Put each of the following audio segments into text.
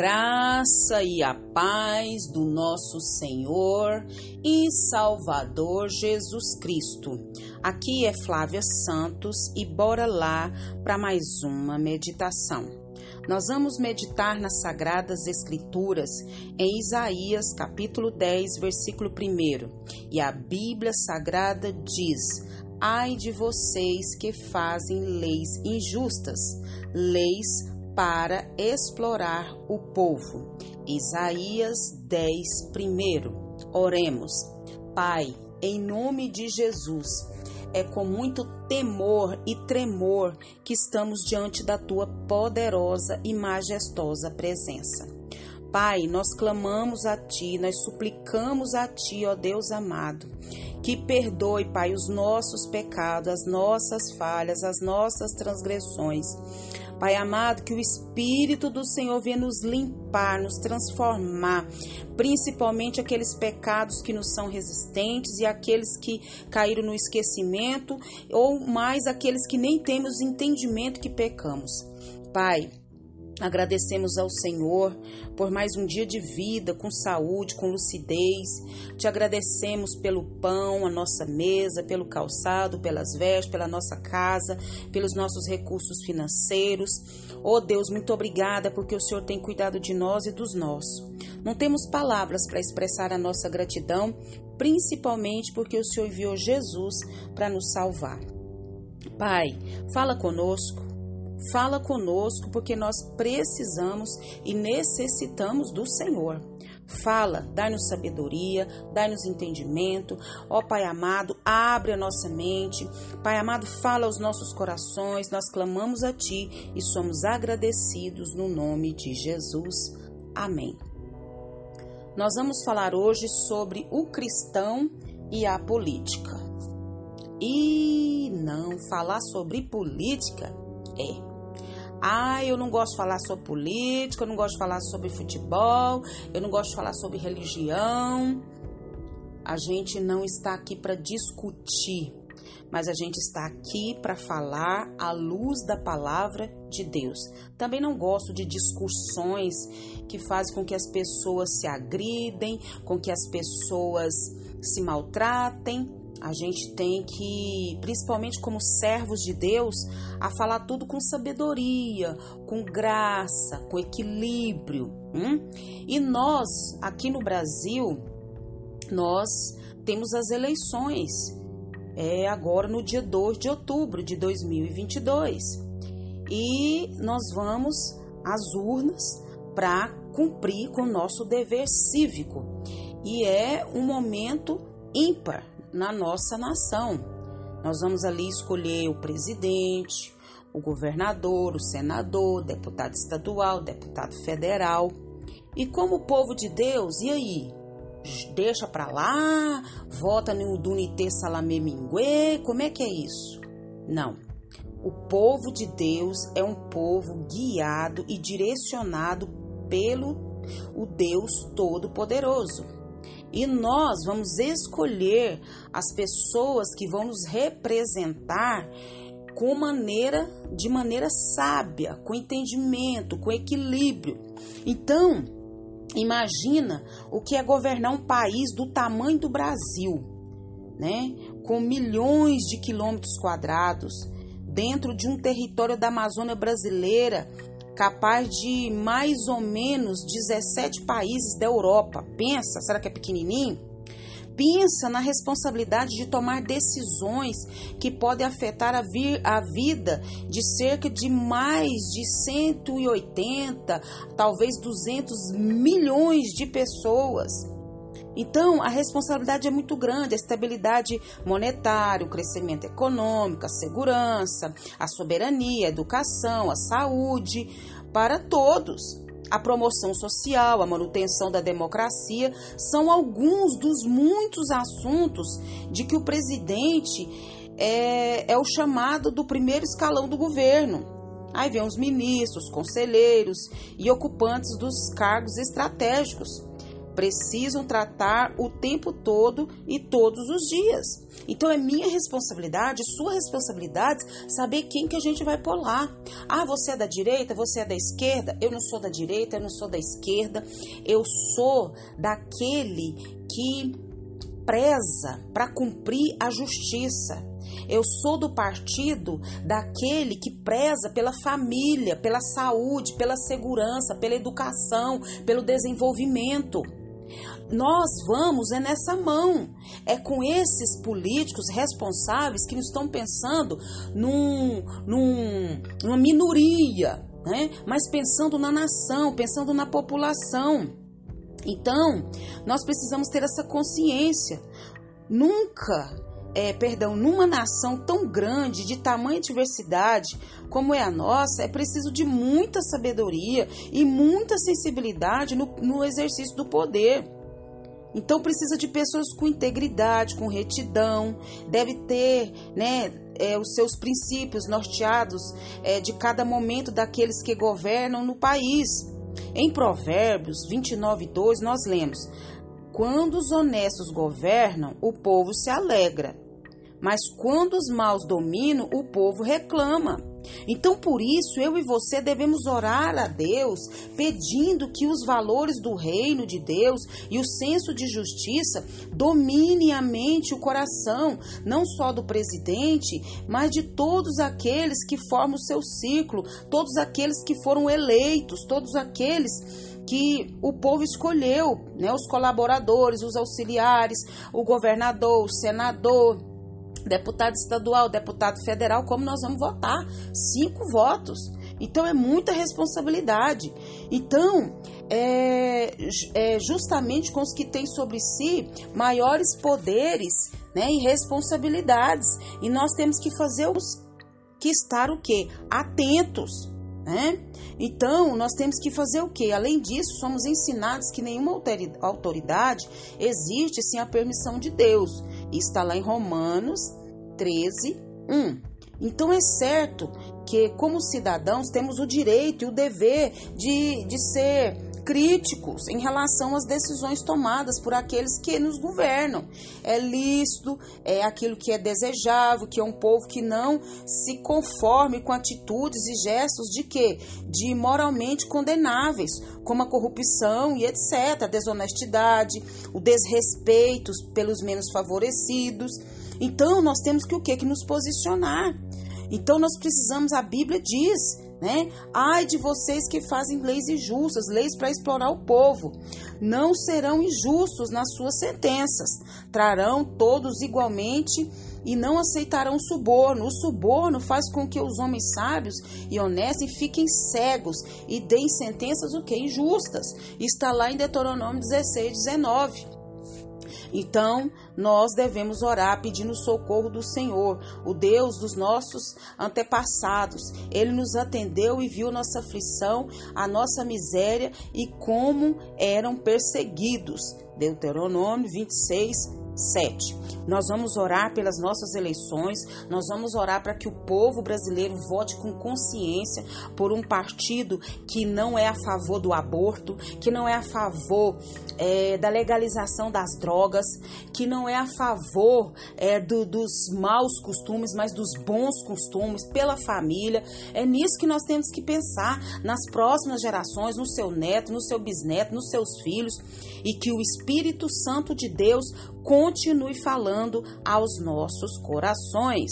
graça e a paz do nosso Senhor e Salvador Jesus Cristo. Aqui é Flávia Santos e bora lá para mais uma meditação. Nós vamos meditar nas Sagradas Escrituras em Isaías capítulo 10, versículo 1. E a Bíblia Sagrada diz: Ai de vocês que fazem leis injustas, leis para explorar o povo. Isaías 10, primeiro. Oremos. Pai, em nome de Jesus, é com muito temor e tremor que estamos diante da tua poderosa e majestosa presença. Pai, nós clamamos a Ti, nós suplicamos a Ti, ó Deus amado, que perdoe, Pai, os nossos pecados, as nossas falhas, as nossas transgressões. Pai amado, que o Espírito do Senhor venha nos limpar, nos transformar, principalmente aqueles pecados que nos são resistentes e aqueles que caíram no esquecimento, ou mais aqueles que nem temos entendimento que pecamos. Pai, Agradecemos ao Senhor por mais um dia de vida, com saúde, com lucidez. Te agradecemos pelo pão, a nossa mesa, pelo calçado, pelas vestes, pela nossa casa, pelos nossos recursos financeiros. Oh Deus, muito obrigada porque o Senhor tem cuidado de nós e dos nossos. Não temos palavras para expressar a nossa gratidão, principalmente porque o Senhor enviou Jesus para nos salvar. Pai, fala conosco Fala conosco porque nós precisamos e necessitamos do Senhor. Fala, dai-nos sabedoria, dai-nos entendimento. Ó Pai amado, abre a nossa mente. Pai amado, fala aos nossos corações. Nós clamamos a Ti e somos agradecidos no nome de Jesus. Amém. Nós vamos falar hoje sobre o cristão e a política. E não falar sobre política é ah, eu não gosto de falar sobre política, eu não gosto de falar sobre futebol, eu não gosto de falar sobre religião. A gente não está aqui para discutir, mas a gente está aqui para falar à luz da palavra de Deus. Também não gosto de discussões que fazem com que as pessoas se agridem, com que as pessoas se maltratem a gente tem que, principalmente como servos de Deus, a falar tudo com sabedoria, com graça, com equilíbrio. Hum? E nós, aqui no Brasil, nós temos as eleições. É agora no dia 2 de outubro de 2022. E nós vamos às urnas para cumprir com o nosso dever cívico. E é um momento ímpar na nossa nação. Nós vamos ali escolher o presidente, o governador, o senador, deputado estadual, deputado federal. E como povo de Deus, e aí? Deixa para lá, vota no Dunité Salamé Minguê, como é que é isso? Não. O povo de Deus é um povo guiado e direcionado pelo o Deus Todo-Poderoso. E nós vamos escolher as pessoas que vão nos representar com maneira, de maneira sábia, com entendimento, com equilíbrio. Então, imagina o que é governar um país do tamanho do Brasil, né? Com milhões de quilômetros quadrados, dentro de um território da Amazônia brasileira capaz de mais ou menos 17 países da Europa. Pensa, será que é pequenininho? Pensa na responsabilidade de tomar decisões que podem afetar a, vi a vida de cerca de mais de 180, talvez 200 milhões de pessoas. Então, a responsabilidade é muito grande, a estabilidade monetária, o crescimento econômico, a segurança, a soberania, a educação, a saúde, para todos. A promoção social, a manutenção da democracia são alguns dos muitos assuntos de que o presidente é, é o chamado do primeiro escalão do governo. Aí vem os ministros, conselheiros e ocupantes dos cargos estratégicos precisam tratar o tempo todo e todos os dias. Então é minha responsabilidade, sua responsabilidade, saber quem que a gente vai lá. Ah, você é da direita, você é da esquerda? Eu não sou da direita, eu não sou da esquerda. Eu sou daquele que preza para cumprir a justiça. Eu sou do partido daquele que preza pela família, pela saúde, pela segurança, pela educação, pelo desenvolvimento. Nós vamos é nessa mão, é com esses políticos responsáveis que estão pensando num, num, numa minoria, né? mas pensando na nação, pensando na população. Então, nós precisamos ter essa consciência. Nunca é, perdão, numa nação tão grande, de tamanha diversidade como é a nossa, é preciso de muita sabedoria e muita sensibilidade no, no exercício do poder. Então precisa de pessoas com integridade, com retidão, deve ter, né, é, os seus princípios norteados é, de cada momento daqueles que governam no país. Em Provérbios 29, 2, nós lemos: quando os honestos governam, o povo se alegra, mas quando os maus dominam, o povo reclama. Então, por isso, eu e você devemos orar a Deus, pedindo que os valores do reino de Deus e o senso de justiça domine a mente e o coração, não só do presidente, mas de todos aqueles que formam o seu ciclo, todos aqueles que foram eleitos, todos aqueles que o povo escolheu, né, os colaboradores, os auxiliares, o governador, o senador, deputado estadual, deputado federal, como nós vamos votar? Cinco votos. Então é muita responsabilidade. Então, é, é justamente com os que têm sobre si maiores poderes né, e responsabilidades. E nós temos que fazer os que estar o quê? Atentos né? Então, nós temos que fazer o quê? Além disso, somos ensinados que nenhuma autoridade existe sem a permissão de Deus. Está lá em Romanos 13, 1. Então, é certo que, como cidadãos, temos o direito e o dever de, de ser críticos em relação às decisões tomadas por aqueles que nos governam. É lícito, é aquilo que é desejável, que é um povo que não se conforme com atitudes e gestos de quê? De moralmente condenáveis, como a corrupção e etc, a desonestidade, o desrespeito pelos menos favorecidos. Então nós temos que o quê? Que nos posicionar. Então nós precisamos, a Bíblia diz, né? Ai de vocês que fazem leis injustas, leis para explorar o povo. Não serão injustos nas suas sentenças. Trarão todos igualmente e não aceitarão suborno. O suborno faz com que os homens sábios e honestos fiquem cegos e deem sentenças o que injustas. Está lá em Deuteronômio 16, 19. Então, nós devemos orar pedindo socorro do Senhor, o Deus dos nossos antepassados. Ele nos atendeu e viu nossa aflição, a nossa miséria e como eram perseguidos. Deuteronômio 26, 7. Nós vamos orar pelas nossas eleições, nós vamos orar para que o povo brasileiro vote com consciência por um partido que não é a favor do aborto, que não é a favor é, da legalização das drogas, que não é a favor é, do, dos maus costumes, mas dos bons costumes, pela família. É nisso que nós temos que pensar nas próximas gerações, no seu neto, no seu bisneto, nos seus filhos, e que o Espírito Santo de Deus continue falando aos nossos corações.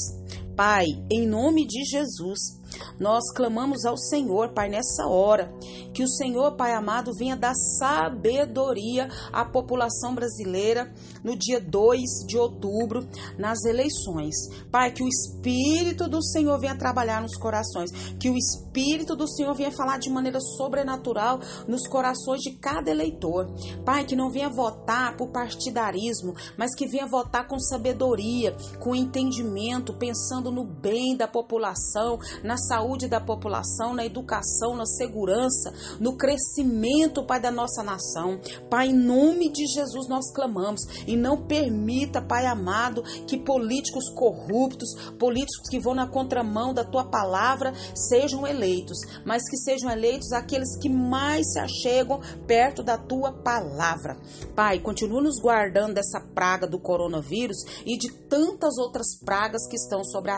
Pai, em nome de Jesus, nós clamamos ao Senhor, Pai, nessa hora, que o Senhor, Pai amado, venha dar sabedoria à população brasileira no dia 2 de outubro, nas eleições. Pai, que o Espírito do Senhor venha trabalhar nos corações, que o Espírito do Senhor venha falar de maneira sobrenatural nos corações de cada eleitor. Pai, que não venha votar por partidarismo, mas que venha votar com sabedoria, com entendimento, pensando pensando no bem da população, na saúde da população, na educação, na segurança, no crescimento, Pai, da nossa nação. Pai, em nome de Jesus nós clamamos e não permita, Pai amado, que políticos corruptos, políticos que vão na contramão da tua palavra, sejam eleitos, mas que sejam eleitos aqueles que mais se achegam perto da tua palavra. Pai, continua nos guardando dessa praga do coronavírus e de tantas outras pragas que estão sobre a